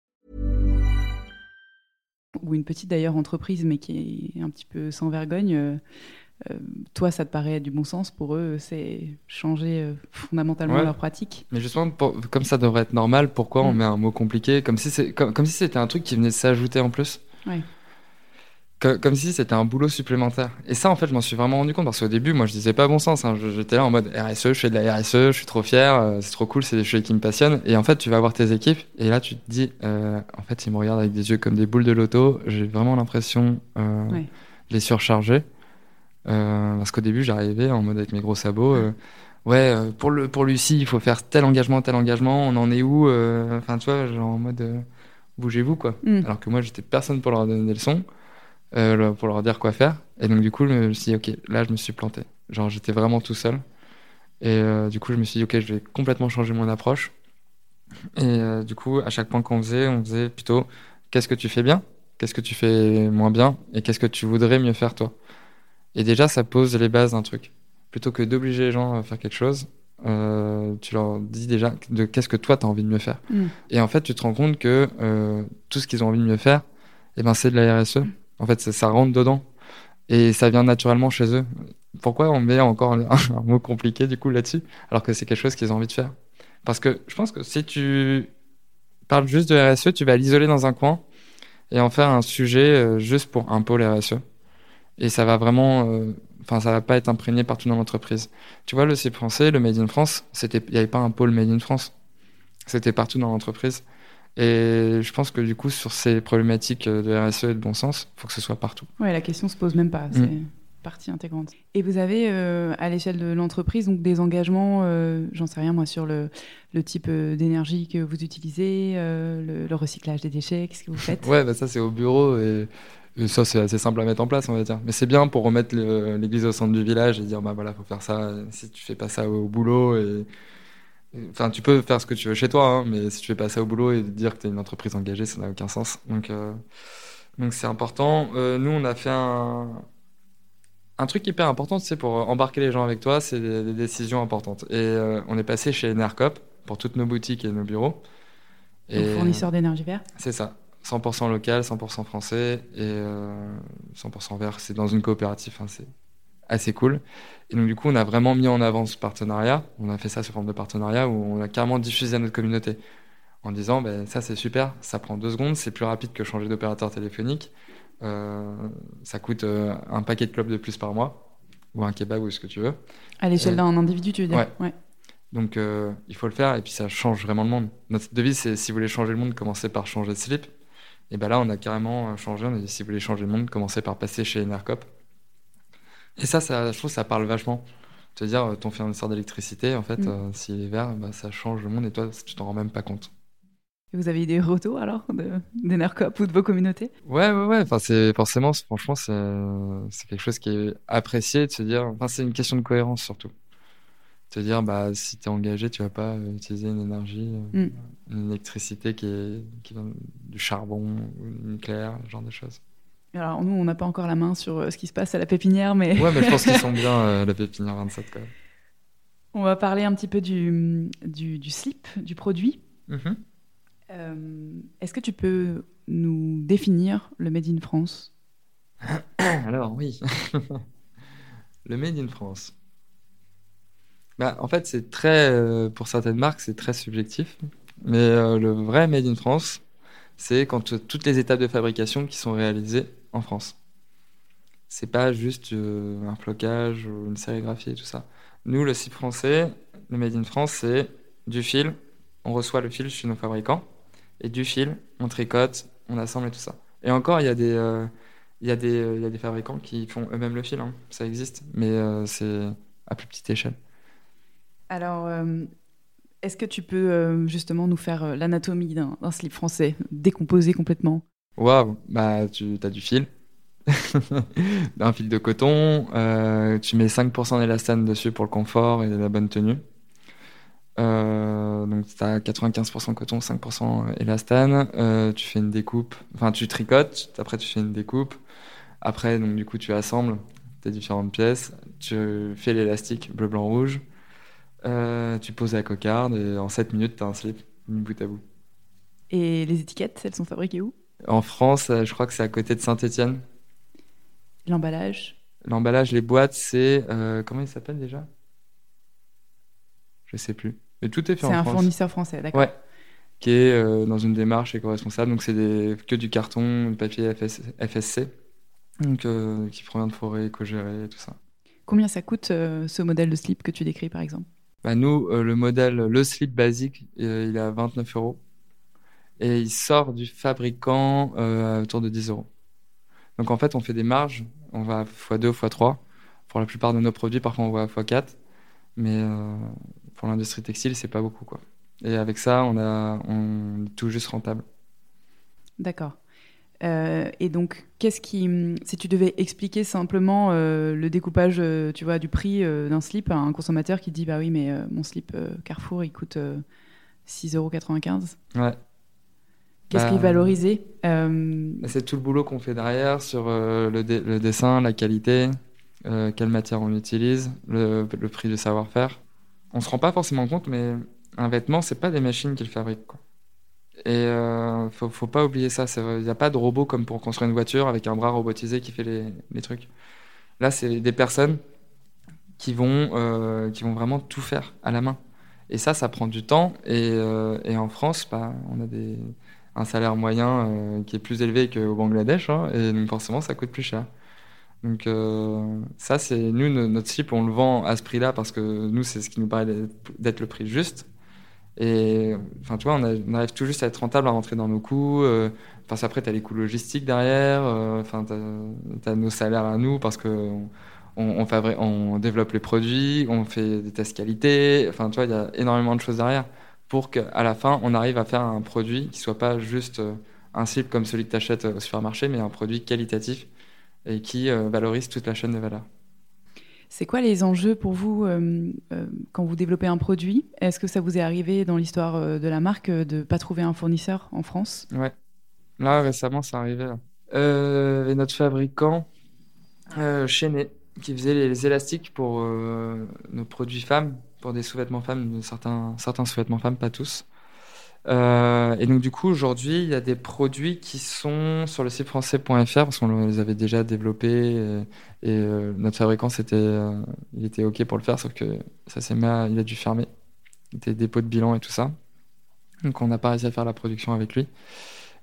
Ou une petite d'ailleurs entreprise, mais qui est un petit peu sans vergogne, euh, euh, toi, ça te paraît du bon sens pour eux, c'est changer euh, fondamentalement Ouais. leur pratique? Mais justement, pour- comme ça devrait être normal, pourquoi on Mm. met un mot compliqué? Comme si c'est comme, comme si c'était un truc qui venait s'ajouter en plus? Ouais. Co- Comme, si c'était un boulot supplémentaire. Et ça, en fait, je m'en suis vraiment rendu compte parce qu'au début, moi, je disais pas bon sens. hein. J'étais là en mode RSE, je fais de la RSE, je suis trop fier, euh, c'est trop cool, c'est des choses qui me passionnent. Et en fait, tu vas voir tes équipes et là, tu te dis, euh, en fait, ils me regardent avec des yeux comme des boules de loto. J'ai vraiment l'impression euh, de les surcharger. Euh, parce qu'au début, j'arrivais en mode avec mes gros sabots. euh, ouais, euh, pour, le, pour Lucie, il faut faire tel engagement, tel engagement. On en est où Enfin, tu vois, genre en mode bougez-vous, quoi. Mm. Alors que moi, j'étais personne pour leur donner des leçons, euh, pour leur dire quoi faire. Et donc, du coup, je me suis dit, ok, là, je me suis planté. Genre, j'étais vraiment tout seul. Et euh, du coup, je me suis dit, ok, je vais complètement changer mon approche. Et euh, du coup, à chaque point qu'on faisait, on faisait plutôt, qu'est-ce que tu fais bien? Qu'est-ce que tu fais moins bien? Et qu'est-ce que tu voudrais mieux faire, toi? Et déjà, ça pose les bases d'un truc. Plutôt que d'obliger les gens à faire quelque chose, euh, tu leur dis déjà de qu'est-ce que toi, tu as envie de mieux faire. Mm. Et en fait, tu te rends compte que euh, tout ce qu'ils ont envie de mieux faire, eh ben, c'est de la RSE. En fait, ça, rentre dedans. Et ça vient naturellement chez eux. Pourquoi on met encore un, mot compliqué du coup là-dessus, alors que c'est quelque chose qu'ils ont envie de faire? Parce que je pense que si tu parles juste de RSE, tu vas l'isoler dans un coin et en faire un sujet euh, juste pour un pôle RSE. Et ça va vraiment, euh, enfin, ça va pas être imprégné partout dans l'entreprise. Tu vois, le CIP français, le Made in France, il n'y avait pas un pôle Made in France. C'était partout dans l'entreprise. Et je pense que du coup, sur ces problématiques euh, de RSE et de bon sens, il faut que ce soit partout. Ouais, la question se pose même pas, c'est partie intégrante. Et vous avez euh, à l'échelle de l'entreprise donc des engagements, euh, j'en sais rien moi, sur le, le type d'énergie que vous utilisez, euh, le, le recyclage des déchets, qu'est-ce que vous faites? Ouais, bah ça c'est au bureau et, et ça c'est assez simple à mettre en place, on va dire. Mais c'est bien pour remettre l'église au centre du village et dire bah voilà, faut faire ça. Si tu fais pas ça au boulot et- enfin tu peux faire ce que tu veux chez toi, hein, mais si tu fais pas ça au boulot et dire que tu es une entreprise engagée, ça n'a aucun sens. Donc euh, donc c'est important. Euh, nous on a fait un un truc hyper important, tu sais, pour embarquer les gens avec toi, c'est des, des décisions importantes. Et euh, on est passé chez Enercop pour toutes nos boutiques et nos bureaux. Donc, fournisseur d'énergie verte C'est ça. 100% local, 100% français et euh, 100% vert. C'est dans une coopérative, hein, c'est assez cool. Et donc, du coup, on a vraiment mis en avant ce partenariat. On a fait ça sous forme de partenariat où on a carrément diffusé à notre communauté en disant ben, ça, c'est super, ça prend deux secondes, c'est plus rapide que changer d'opérateur téléphonique. Euh, ça coûte euh, un paquet de clopes de plus par mois ou un kebab ou ce que tu veux. À l'échelle d'un individu, tu veux dire? Ouais. ouais. Donc euh, il faut le faire et puis ça change vraiment le monde. Notre devise c'est si vous voulez changer le monde, commencez par changer de slip. Et ben là on a carrément changé, on a dit si vous voulez changer le monde, commencez par passer chez Enercop. Et ça, ça je trouve que ça parle vachement. Te dire euh, ton fournisseur d'électricité en fait Mm. euh, s'il est vert, bah, ça change le monde et toi tu t'en rends même pas compte. Et vous avez eu des retours alors de- d'Enercop ou de vos communautés? Ouais, ouais, ouais. Enfin, c'est forcément, franchement, c'est quelque chose qui est apprécié de se dire. Enfin, c'est une question de cohérence surtout. Te dire, bah, si t'es engagé, tu vas pas utiliser une énergie, euh, Mm. une électricité qui est qui vient du charbon, ou du nucléaire, ce genre de choses. Alors nous, on n'a pas encore la main sur euh, ce qui se passe à la pépinière, mais Ouais, mais je pense qu'ils sont bien euh, la pépinière 27 quand même. on va parler un petit peu du, du, du slip, du produit. Mhm. Euh, Est-ce que tu peux nous définir le Made in France? Alors oui, le Made in France. Bah, en fait, c'est très, euh, pour certaines marques, c'est très subjectif. Mais le vrai Made in France, c'est quand toutes les étapes de fabrication qui sont réalisées en France. C'est pas juste euh, un flocage ou une sérigraphie et tout ça. Nous, le site français, le Made in France, c'est du fil. On reçoit le fil chez nos fabricants. Et du fil, on tricote, on assemble et tout ça. Et encore, il y a des, euh, il y a des, euh, il y a des fabricants qui font eux-mêmes le fil, hein. ça existe, mais c'est à plus petite échelle. Alors, est-ce que tu peux justement nous faire l'anatomie d'un slip français, décomposé complètement? Waouh, bah tu as du fil, un fil de coton, euh, tu mets 5% d'élastane dessus pour le confort et la bonne tenue. Euh, donc tu as 95% coton, 5% élastane, Euh, tu fais une découpe, enfin tu tricotes, après tu fais une découpe, après donc du coup tu assembles tes différentes pièces, tu fais l'élastique bleu, blanc, rouge, tu poses la cocarde et en 7 minutes tu as un slip bout à bout. Et les étiquettes, elles sont fabriquées où? En France, euh, je crois que c'est à côté de Saint-Étienne. L'emballage L'emballage, les boîtes, c'est euh, comment il s'appelle déjà? Je sais plus. Mais tout est fait C'est en un France. fournisseur français, d'accord. Ouais. Qui est euh, dans une démarche éco-responsable. Donc c'est des... que du carton, du papier FS... FSC. Donc euh, qui provient de forêts éco-gérées et tout ça. Combien ça coûte ce modèle de slip que tu décris par exemple? Bah, nous, le modèle, le slip basique, il est à 29 euros. Et il sort du fabricant euh, autour de 10 euros. Donc en fait, on fait des marges. On va à x2, x3. Pour la plupart de nos produits, parfois on va à x4. Mais euh, pour l'industrie textile, c'est pas beaucoup. quoi. Et avec ça, on, a, on est tout juste rentable. D'accord. Euh, et donc, qu'est-ce qui, si tu devais expliquer simplement euh, le découpage, euh, tu vois, du prix d'un slip à un consommateur qui dit, bah oui, mais mon slip Carrefour, il coûte euh, 6,95 euros. Ouais. Qu'est-ce Bah, qui est valorisé Euh, C'est tout le boulot qu'on fait derrière sur euh, le, dé- le dessin, la qualité, euh, quelle matière on utilise, le, le prix du savoir-faire. On se rend pas forcément compte, mais un vêtement, c'est pas des machines qui le fabriquent. Quoi. Et euh, faut, faut pas oublier ça. Il n'y a pas de robot comme pour construire une voiture avec un bras robotisé qui fait les, les trucs. Là, c'est des personnes qui vont, euh, qui vont vraiment tout faire à la main. Et ça, ça prend du temps. Et, euh, et en France, bah, on a des, un salaire moyen euh, qui est plus élevé qu'au Bangladesh, hein, et donc forcément ça coûte plus cher. Donc euh, ça, c'est nous, no- notre slip, on le vend à ce prix-là parce que nous, c'est ce qui nous paraît d'être- le prix juste. Et enfin, tu vois, on, arrive tout juste à être rentable, à rentrer dans nos coûts. euh, Enfin, c'est- après, tu as les coûts logistiques derrière. euh, Enfin, tu as, nos salaires à nous parce que on, on, on développe les produits, on fait des tests qualité. Enfin, tu vois, il y a énormément de choses derrière pour qu'à la fin, on arrive à faire un produit qui soit pas juste euh, un slip comme celui que tu achètes au supermarché, mais un produit qualitatif et qui euh, valorise toute la chaîne de valeur. C'est quoi les enjeux pour vous euh, euh, quand vous développez un produit? Est-ce que ça vous est arrivé dans l'histoire euh, de la marque euh, de pas trouver un fournisseur en France? Ouais. Là, récemment, c'est arrivé. Là. Euh, et notre fabricant, euh, Chenet, qui faisait les, élastiques pour euh, nos produits femmes, pour des sous-vêtements femmes, certains, certains sous-vêtements femmes, pas tous. Euh, et donc, du coup, aujourd'hui, il y a des produits qui sont sur le site français.fr parce qu'on les avait déjà développés et, et, euh, notre fabricant, c'était, euh, il était OK pour le faire, sauf que ça s'est mis à- il a dû fermer. Il était dépôt de bilan et tout ça. Donc, on n'a pas réussi à faire la production avec lui.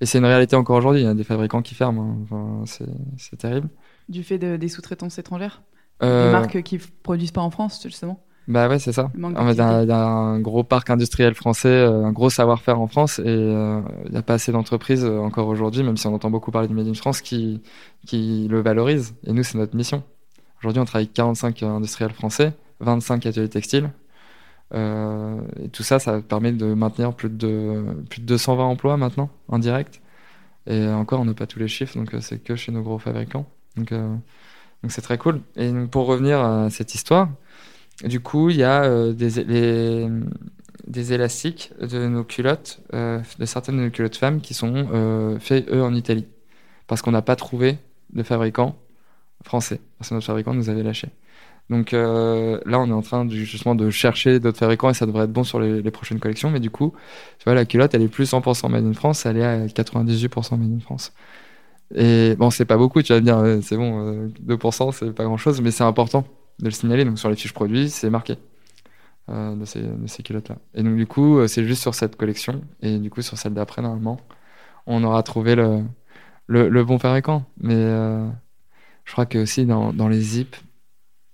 Et c'est une réalité encore aujourd'hui. Il y a des fabricants qui ferment. hein. Enfin, c'est, terrible. Du fait de- des sous-traitances étrangères? Des marques qui f- produisent pas en France, justement? Bah ouais, c'est ça. Il y, a- un gros parc industriel français, euh, un gros savoir-faire en France, et euh, il n'y a pas assez d'entreprises euh, encore aujourd'hui, même si on entend beaucoup parler du Made in France, qui, qui le valorisent. Et nous, c'est notre mission. Aujourd'hui, on travaille avec 45 industriels français, 25 ateliers textiles. Euh, et tout ça, ça permet de maintenir plus de, plus de 220 emplois maintenant, en direct. Et encore, on n'a pas tous les chiffres, donc euh, c'est que chez nos gros fabricants. Donc, euh, donc c'est très cool. Et donc, pour revenir à cette histoire, du coup, il y a euh, des, élastiques de nos culottes, euh, de certaines de nos culottes femmes qui sont euh, faits, eux, en Italie. Parce qu'on n'a pas trouvé de fabricant français. Parce que notre fabricant nous avait lâché. Donc euh, là, on est en train justement de chercher d'autres fabricants et ça devrait être bon sur les, prochaines collections. Mais du coup, tu vois, la culotte, elle est plus 100% made in France, elle est à 98% made in France. Et bon, c'est pas beaucoup, tu vas me dire, c'est bon, euh, 2%, c'est pas grand chose, mais c'est important de le signaler. Donc sur les fiches produits, c'est marqué euh, de ces, de ces culottes-là. Et donc du coup, euh, c'est juste sur cette collection. Et du coup, sur celle d'après, normalement, on aura trouvé le, le, bon fabricant. Mais euh, je crois que aussi dans, dans les zips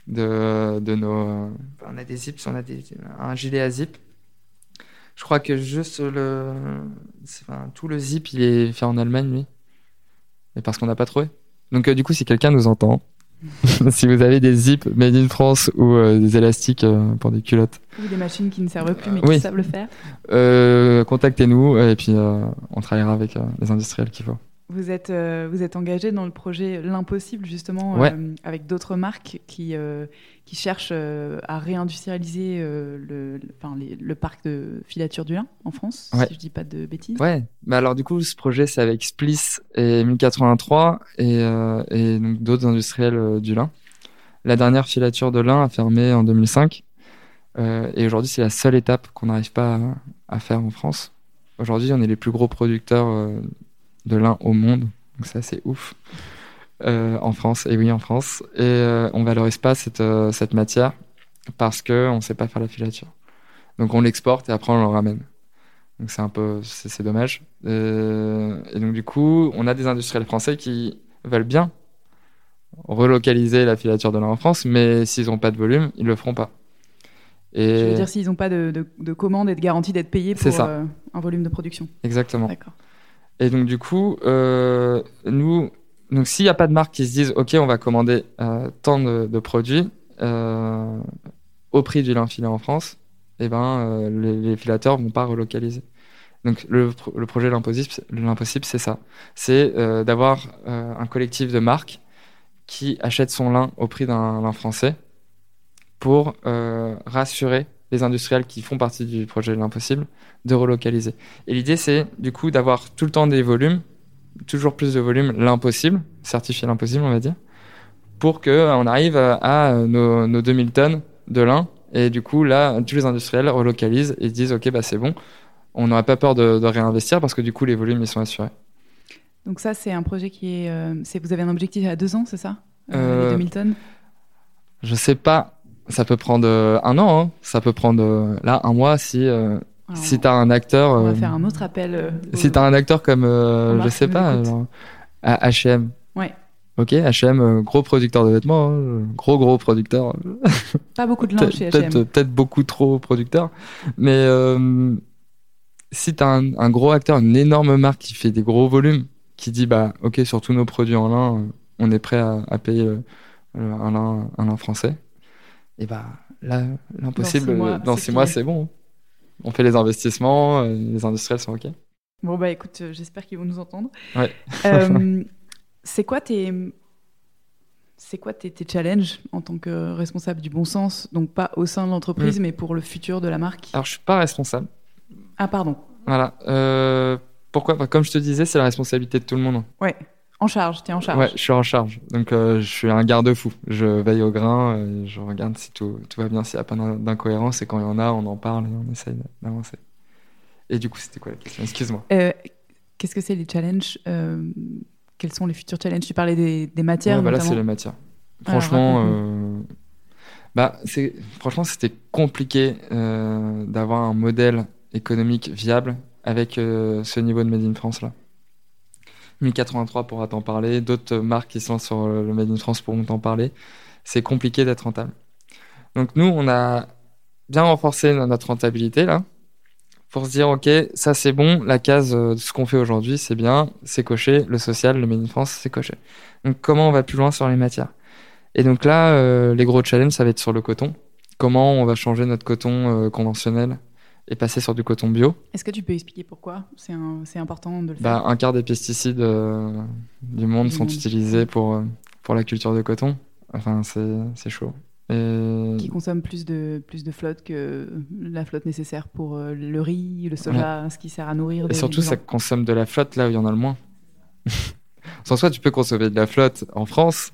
de, de nos... on a des zips, on a des, un gilet à zip. Je crois que juste le... tout le zip, il est fait en Allemagne, lui. Et parce qu'on n'a pas trouvé. Donc du coup, si quelqu'un nous entend, si vous avez des zips made in France ou euh, des élastiques euh, pour des culottes, Ou des machines qui ne servent plus mais oui. qui savent le faire euh, contactez-nous et puis on travaillera avec les industriels qu'il faut. Vous êtes, euh, vous êtes engagé dans le projet L'Impossible, justement, Ouais. euh, avec d'autres marques qui, euh, qui cherchent à réindustrialiser le, le- enfin, les- le parc de filature du lin en France, Ouais. si je dis pas de bêtises. Ouais, bah alors du coup, ce projet, c'est avec Spliss et 1083 et, et donc d'autres industriels du lin. La dernière filature de lin a fermé en 2005 euh, et aujourd'hui, c'est la seule étape qu'on n'arrive pas à, à faire en France. Aujourd'hui, on est les plus gros producteurs de lin au monde. Donc ça, c'est ouf. Euh, en France, et oui, en France. Et euh, on valorise pas cette, euh, cette matière parce qu'on ne sait pas faire la filature. Donc on l'exporte et après on le ramène. Donc c'est un peu, c'est c'est dommage. Euh, et donc du coup, on a des industriels français qui veulent bien relocaliser la filature de lin en France, mais s'ils n'ont pas de volume, ils le feront pas. Et Je veux dire, s'ils n'ont pas de, de, de commande et de garantie d'être payés pour ça. un volume de production. exactement. D'accord. Et donc du coup, euh, nous, donc s'il n'y a pas de marques qui se disent, ok, on va commander euh, tant de, produits euh, au prix du lin filé en France, eh ben les, filateurs vont pas relocaliser. Donc le, le projet l'impossible, c'est ça, c'est d'avoir un collectif de marques qui achètent son lin au prix d'un lin français pour rassurer les industriels qui font partie du projet de l'impossible de relocaliser. Et l'idée, c'est du coup d'avoir tout le temps des volumes, toujours plus de volumes, l'impossible, certifié l'impossible, on va dire, pour que euh, on arrive à, à nos, nos 2000 tonnes de lin. Et du coup, là, tous les industriels relocalisent et se disent, OK, bah, c'est bon, on n'aurait pas peur de, de réinvestir parce que du coup, les volumes, ils sont assurés. Donc ça, c'est un projet qui est... euh, vous avez un objectif à deux ans, c'est ça? Euh, Euh, Les 2000 tonnes? Je sais pas, ça peut prendre euh, un an, hein. ça peut prendre euh, là un mois si, euh, Alors, si t'as un acteur. On va euh, faire un autre appel. euh, Si t'as un acteur comme, euh, je sais pas, genre, H&M. Ouais. Ok, H&M, gros producteur de vêtements, hein, gros gros producteur. Pas beaucoup de lin Peut-être chez H&M. peut-être beaucoup trop producteur. Mais si t'as un, un gros acteur, une énorme marque qui fait des gros volumes, qui dit bah ok sur tous nos produits en lin, on est prêt à, à payer un lin un lin français. Et bah là l'impossible Dans six mois, c'est bon. On fait les investissements, euh, les industriels sont ok. Bon bah écoute, euh, j'espère qu'ils vont nous entendre. Ouais. Euh, c'est quoi tes c'est quoi tes, tes challenges en tant que responsable du bon sens? Donc pas au sein de l'entreprise, mais pour le futur de la marque? Alors je suis pas responsable. Ah pardon. Voilà. Euh, pourquoi? Comme je te disais, c'est la responsabilité de tout le monde. Ouais. En charge. T'es en charge. Ouais, je suis en charge. Donc, euh, je suis un garde-fou. Je veille au grain, euh, je regarde si tout, tout va bien, s'il n'y a pas d'in- d'incohérence. Et quand il y en a, on en parle et on essaye d'avancer. Et du coup, c'était quoi la question? Excuse-moi. Euh, Qu'est-ce que c'est les challenges Euh, Quels sont les futurs challenges? Tu parlais des, des matières Ouais, bah là, c'est les matières. Alors, Franchement, bah, franchement, c'était compliqué d'avoir un modèle économique viable avec ce niveau de Made in France là. 1083 pourra t'en parler, d'autres marques qui sont sur le Made in France pourront t'en parler. C'est compliqué d'être rentable. Donc nous, on a bien renforcé notre rentabilité là pour se dire ok, ça c'est bon, la case euh, ce qu'on fait aujourd'hui c'est bien, c'est coché, le social, le Made in France c'est coché. Donc comment on va plus loin sur les matières? Et donc là, euh, les gros challenges ça va être sur le coton. Comment on va changer notre coton euh, conventionnel? Et passer sur du coton bio Est-ce que tu peux expliquer pourquoi C'est important de le bah, faire. un quart des pesticides euh, du monde Du sont monde. utilisés pour, euh, pour la culture de coton. Enfin, c'est c'est chaud. Et... Qui consomme plus de, plus de flotte que la flotte nécessaire pour euh, le riz, le soja, ce qui sert à nourrir Et des surtout, ça consomme de la flotte là où il y en a le moins. Sans soi, tu peux consommer de la flotte en France.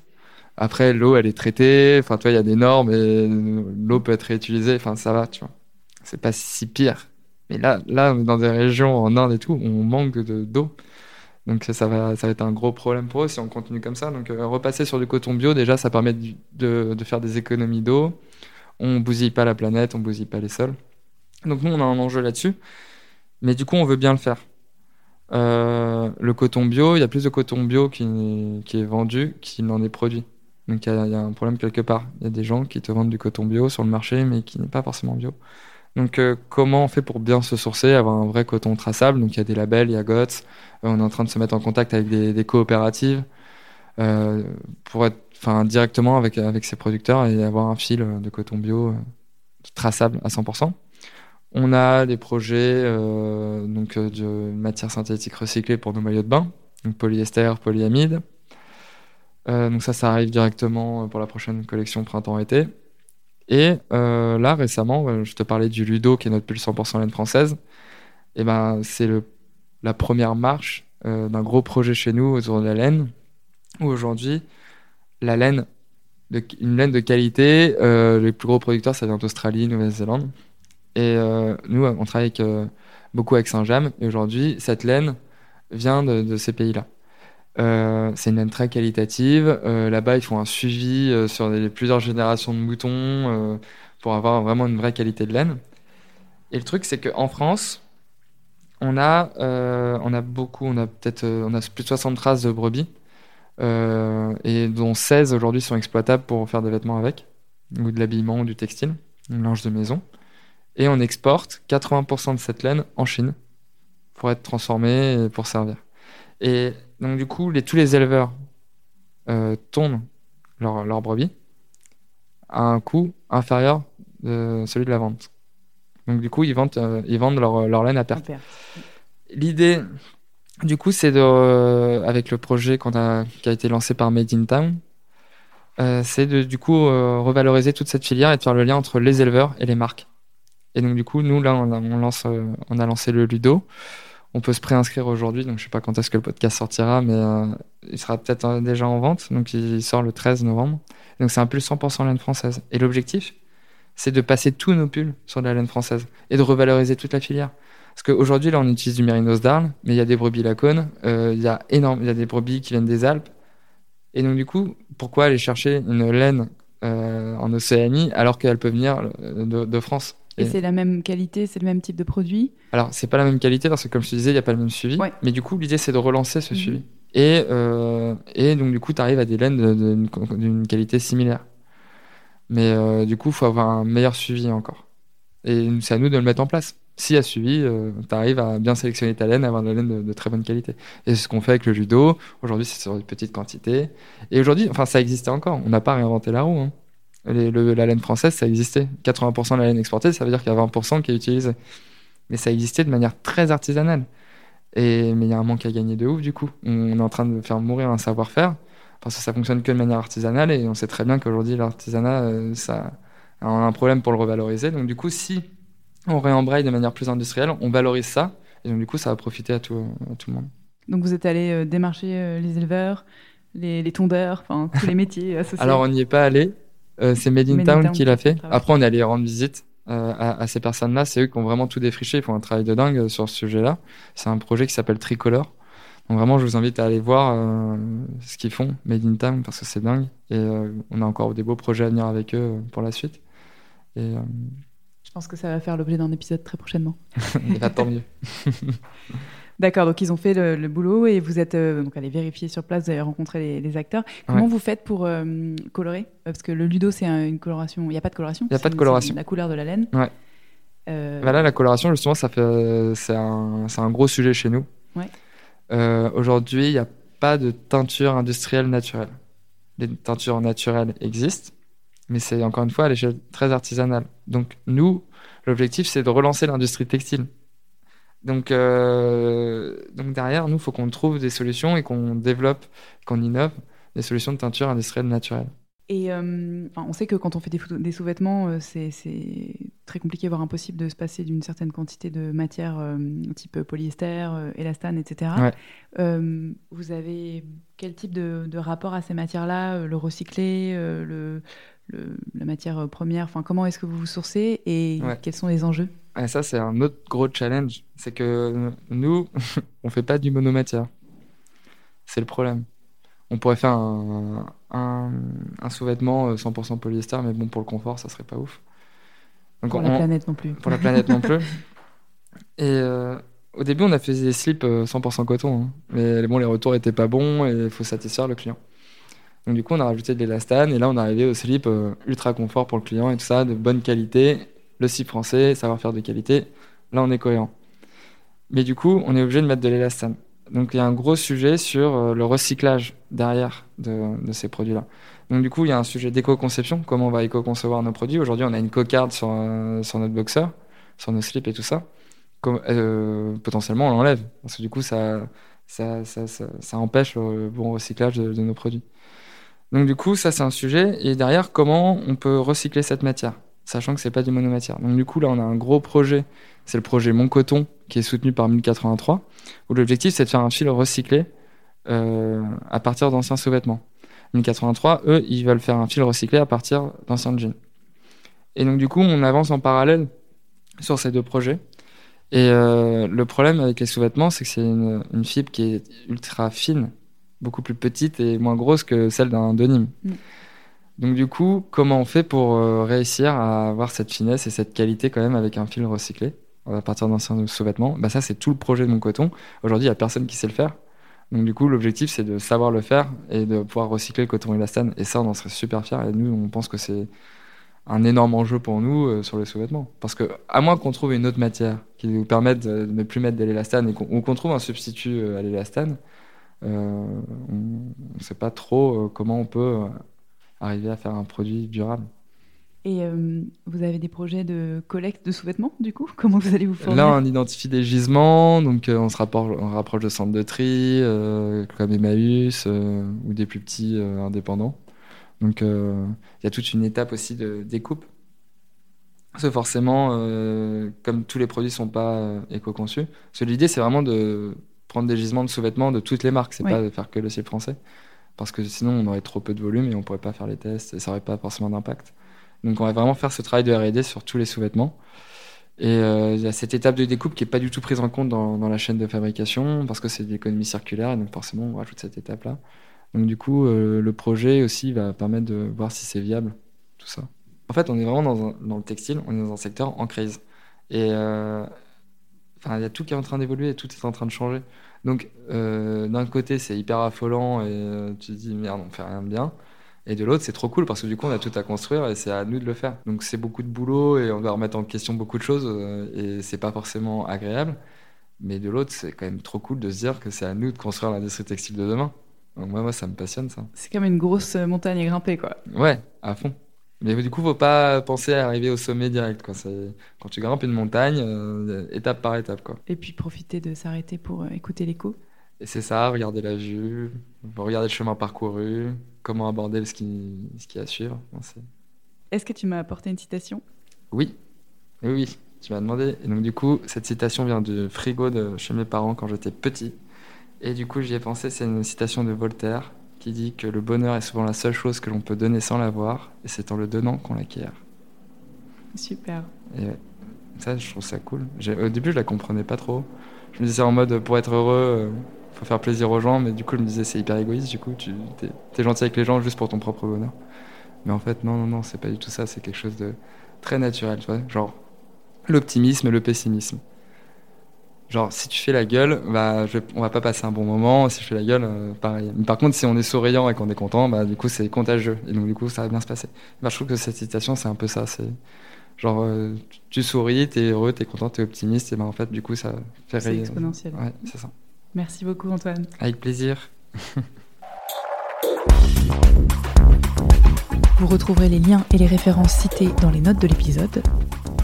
Après, l'eau, elle est traitée. Enfin, tu vois, il y a des normes et l'eau peut être réutilisée. Enfin, ça va, tu vois. C'est pas si pire. Mais là, là, dans des régions en Inde et tout, on manque de d'eau. Donc ça va, ça va être un gros problème pour eux si on continue comme ça. Donc euh, repasser sur du coton bio, déjà, ça permet de, de, faire des économies d'eau. On bousille pas la planète, on bousille pas les sols. Donc nous, on a un enjeu là-dessus. Mais du coup, on veut bien le faire. Euh, le coton bio, il y a plus de coton bio qui, qui est vendu qu'il n'en est produit. Donc il y a un problème quelque part. Il y a des gens qui te vendent du coton bio sur le marché, mais qui n'est pas forcément bio. Donc euh, comment on fait pour bien se sourcer, avoir un vrai coton traçable? Donc il y a des labels, il y a GOTS. Euh, on est en train de se mettre en contact avec des, coopératives euh, pour être directement avec, avec ces producteurs et avoir un fil de coton bio euh, traçable à 100%. On a des projets euh, donc, euh, de matières synthétiques recyclées pour nos maillots de bain, donc polyester, polyamide. Euh, donc ça, ça arrive directement pour la prochaine collection printemps-été. Et euh, là, récemment, je te parlais du Ludo, qui est notre pull 100% laine française. Et ben, c'est la première marche euh, d'un gros projet chez nous autour de la laine, où aujourd'hui, la laine, de, une laine de qualité, euh, les plus gros producteurs, ça vient d'Australie, Nouvelle-Zélande. Et nous, on travaille beaucoup avec Saint-James. Et aujourd'hui, cette laine, vient de ces pays-là. Euh, c'est une laine très qualitative. Euh, Là-bas, ils font un suivi euh, sur plusieurs générations de moutons pour avoir vraiment une vraie qualité de laine. Et le truc, c'est qu'en France, on a, on a beaucoup, on a peut-être plus de 60 traces de brebis, et dont 16 aujourd'hui sont exploitables pour faire des vêtements avec, ou de l'habillement ou du textile, un linge de maison. Et on exporte 80% de cette laine en Chine pour être transformée et pour servir. Et donc, du coup, les, tous les éleveurs euh, tournent leurs leur brebis à un coût inférieur de celui de la vente. Donc, du coup, ils vendent, euh, ils vendent leur, leur laine à perte. L'idée, du coup, c'est de, euh, avec le projet a, qui a été lancé par Made in Town, c'est de, du coup, revaloriser toute cette filière et de faire le lien entre les éleveurs et les marques. Et donc, du coup, nous, là, on a, on lance, on a lancé le Ludo. On peut se préinscrire aujourd'hui, donc je sais pas quand est-ce que le podcast sortira, mais euh, il sera peut-être euh, déjà en vente. Donc, il sort le 13 novembre. Donc, c'est un pull 100% laine française. Et l'objectif, c'est de passer tous nos pulls sur de la laine française et de revaloriser toute la filière. Parce qu'aujourd'hui, là, on utilise du mérinos d'Arles, mais il y a des brebis lacones, euh, il y a énorme, il y a des brebis qui viennent des Alpes. Et donc, du coup, pourquoi aller chercher une laine en Océanie alors qu'elle peut venir de France? Et Et- c'est la même qualité, c'est le même type de produit. Alors, c'est pas la même qualité parce que, comme je te disais, il n'y a pas le même suivi. Ouais. Mais du coup, l'idée, c'est de relancer ce Mhm. suivi. Et, euh, et donc, du coup, tu arrives à des laines d'une qualité similaire. Mais euh, du coup, il faut avoir un meilleur suivi encore. Et c'est à nous de le mettre en place. S'il y a suivi, tu arrives à bien sélectionner ta laine, à avoir de la laine de, de très bonne qualité. Et c'est ce qu'on fait avec le judo. Aujourd'hui, c'est sur des petites quantités. Et aujourd'hui, enfin, ça existait encore. On n'a pas réinventé la roue. hein. Les- le- la laine française, ça existait. 80% de la laine exportée, ça veut dire qu'il y a 20% qui est utilisée. Mais ça existait de manière très artisanale. Et, mais il y a un manque à gagner de ouf, du coup. On est en train de faire mourir un savoir-faire parce que ça fonctionne que de manière artisanale et on sait très bien qu'aujourd'hui, l'artisanat, euh, ça a un problème pour le revaloriser. Donc, du coup, si on réembraye de manière plus industrielle, on valorise ça et donc, du coup, ça va profiter à tout, à tout le monde. Donc vous êtes allé euh, démarcher euh, les éleveurs, les, les tondeurs, enfin tous les métiers associés. Alors, on n'y est pas allé. Euh, c'est Made in Made Town Town qui l'a fait. Après, on est allé rendre visite euh, à, à ces personnes-là. C'est eux qui ont vraiment tout défriché. Ils font un travail de dingue euh, sur ce sujet-là. C'est un projet qui s'appelle Tricolore. Donc, vraiment, je vous invite à aller voir euh, ce qu'ils font, Made in Town, parce que c'est dingue. Et on a encore des beaux projets à venir avec eux pour la suite. Et, Je pense que ça va faire l'objet d'un épisode très prochainement. et bah, tant mieux. D'accord, donc ils ont fait le, le boulot et vous êtes euh, donc allé vérifier sur place, vous avez rencontré les, les acteurs. Comment Ouais. vous faites pour euh, colorer? Parce que le ludo, c'est un- une coloration. Il n'y a pas de coloration Il y a pas de coloration. La couleur de la laine. Ouais. Euh, Bah là, la coloration, justement, ça fait, c'est un, c'est un gros sujet chez nous. Ouais. Aujourd'hui, il n'y a pas de teinture industrielle naturelle. Les teintures naturelles existent, mais c'est encore une fois à l'échelle très artisanale. Donc, nous, l'objectif, c'est de relancer l'industrie textile. Donc, euh, donc derrière, nous, il faut qu'on trouve des solutions et qu'on développe, qu'on innove des solutions de teinture industrielle naturelle. Et euh, enfin, on sait que quand on fait des, sous-vêtements, euh, c'est très compliqué, voire impossible de se passer d'une certaine quantité de matière type polyester, élastane, etc. Ouais. Vous avez quel type de, de rapport à ces matières-là Le recycler, le, le- la matière première Enfin, comment est-ce que vous vous sourcez et Ouais. quels sont les enjeux? Et ça, c'est un autre gros challenge. C'est que nous, on fait pas du monomatière. C'est le problème. On pourrait faire un, un, un sous-vêtement euh, 100% polyester, mais bon, pour le confort, ça serait pas ouf. Donc, Pour on- la planète non plus. pour la planète non plus. Et euh, au début, on a fait des slips euh, 100% coton. hein. Mais bon, les retours étaient pas bons et il faut satisfaire le client. Donc du coup, on a rajouté de l'élastane et là, on est arrivé au slip euh, ultra confort pour le client et tout ça, de bonne qualité. Le slip français, savoir-faire de qualité. Là, on est cohérent. Mais du coup, on est obligé de mettre de l'élastane. Donc il y a un gros sujet sur euh, le recyclage derrière de, ces produits-là. Donc du coup, il y a un sujet d'éco-conception, comment on va éco-concevoir nos produits? Aujourd'hui, on a une cocarde sur, euh, notre boxer, sur nos slips et tout ça. Potentiellement, on l'enlève, parce que du coup, ça, empêche le bon recyclage de nos produits. Donc du coup, ça c'est un sujet. Et derrière, comment on peut recycler cette matière, sachant que c'est pas du monomatière. Donc du coup, là, on a un gros projet. C'est le projet Mon Coton, qui est soutenu par 1083, où l'objectif c'est de faire un fil recyclé euh, à partir d'anciens sous-vêtements. 1083, eux, ils veulent faire un fil recyclé à partir d'anciens jeans. Et donc du coup, on avance en parallèle sur ces deux projets. Et euh, le problème avec les sous-vêtements, c'est que c'est une, une, fibre qui est ultra fine, beaucoup plus petite et moins grosse que celle d'un denim. Mm. Donc du coup, comment on fait pour euh, réussir à avoir cette finesse et cette qualité quand même avec un fil recyclé à partir d'anciens sous-vêtements? Bah Ça, c'est tout le projet de mon coton. Aujourd'hui, il n'y a personne qui sait le faire. Donc du coup, l'objectif, c'est de savoir le faire et de pouvoir recycler le coton élastane. Et ça, on en serait super fiers. Et nous, on pense que c'est un énorme enjeu pour nous euh, sur les sous-vêtements. Parce que, à moins qu'on trouve une autre matière qui nous permette de ne plus mettre de l'élastane et qu'on trouve un substitut euh, à l'élastane, euh, on ne sait pas trop comment on peut arriver à faire un produit durable. Et vous avez des projets de collecte de sous-vêtements, du coup? Comment vous allez vous former? Là, on identifie des gisements, donc on se rapproche, on rapproche de centres de tri, comme Emmaüs, ou des plus petits indépendants. Donc euh, il y a toute une étape aussi de découpe. Parce que forcément, euh, comme tous les produits ne sont pas euh, éco-conçus, l'idée c'est vraiment de prendre des gisements de sous-vêtements de toutes les marques, c'est pas de faire que le ciel français. Parce que sinon on aurait trop peu de volume et on pourrait pas faire les tests et ça aurait pas forcément d'impact. Donc on va vraiment faire ce travail de R&D sur tous les sous-vêtements. Et il y a cette étape de découpe qui est pas du tout prise en compte dans, dans la chaîne de fabrication parce que c'est de l'économie circulaire et donc forcément on rajoute cette étape-là. Donc du coup, euh, le projet aussi va permettre de voir si c'est viable, tout ça. En fait, on est vraiment dans, dans, le textile, on est dans un secteur en crise. Et euh, il y a tout qui est en train d'évoluer et tout est en train de changer. Donc euh, d'un côté, c'est hyper affolant et tu te dis merde, on fait rien de bien. Et de l'autre, c'est trop cool parce que du coup, on a tout à construire et c'est à nous de le faire. Donc c'est beaucoup de boulot et on doit remettre en question beaucoup de choses et c'est pas forcément agréable. Mais de l'autre, c'est quand même trop cool de se dire que c'est à nous de construire l'industrie textile de demain moi, moi, ça me passionne ça. C'est comme une grosse montagne à grimper, quoi. Ouais, à fond. Mais du coup, faut pas penser à arriver au sommet direct. Quoi. Quand tu grimpes une montagne, euh, étape par étape. Quoi. Et puis profiter de s'arrêter pour euh, écouter l'écho. Et c'est ça, regarder la vue, regarder le chemin parcouru, comment aborder ce qui, ce qui a à suivre. Est-ce que tu m'as apporté une citation? Oui, oui, oui. Tu m'as demandé. Et donc du coup, cette citation vient du frigo de chez mes parents quand j'étais petit. Et du coup, j'y ai pensé, c'est une citation de Voltaire qui dit que le bonheur est souvent la seule chose que l'on peut donner sans l'avoir, et c'est en le donnant qu'on l'acquiert. Super. Et ça, je trouve ça cool. Au début, je la comprenais pas trop. Je me disais en mode, pour être heureux, il euh, faut faire plaisir aux gens, mais du coup, je me disais, c'est hyper égoïste, du coup, tu es, gentil avec les gens juste pour ton propre bonheur. Mais en fait, non, non, non, c'est pas du tout ça, c'est quelque chose de très naturel, tu vois, genre l'optimisme et le pessimisme. Genre, si tu fais la gueule, bah, je, on va pas passer un bon moment. Si je fais la gueule, euh, pareil. Mais par contre, si on est souriant et qu'on est content, bah, du coup, c'est contagieux. Et donc, du coup, ça va bien se passer. Bah, je trouve que cette citation, c'est un peu ça. C'est genre, euh, tu souris, t'es heureux, t'es content, t'es optimiste. Et ben, en fait, du coup, ça fait rire. C'est exponentiel. Ouais, c'est ça. Merci beaucoup, Antoine. Avec plaisir. Vous retrouverez les liens et les références cités dans les notes de l'épisode.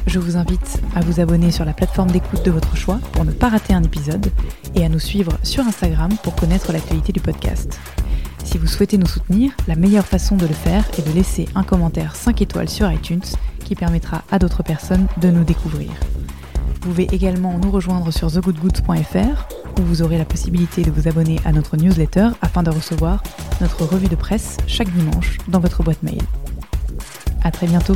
Je vous invite à vous abonner sur la plateforme d'écoute de votre choix pour ne pas rater un épisode et à nous suivre sur Instagram pour connaître l'actualité du podcast. Si vous souhaitez nous soutenir, la meilleure façon de le faire est de laisser un commentaire 5 étoiles sur iTunes qui permettra à d'autres personnes de nous découvrir. Vous pouvez également nous rejoindre sur thegoodgoods.fr où vous aurez la possibilité de vous abonner à notre newsletter afin de recevoir notre revue de presse chaque dimanche dans votre boîte mail. À très bientôt!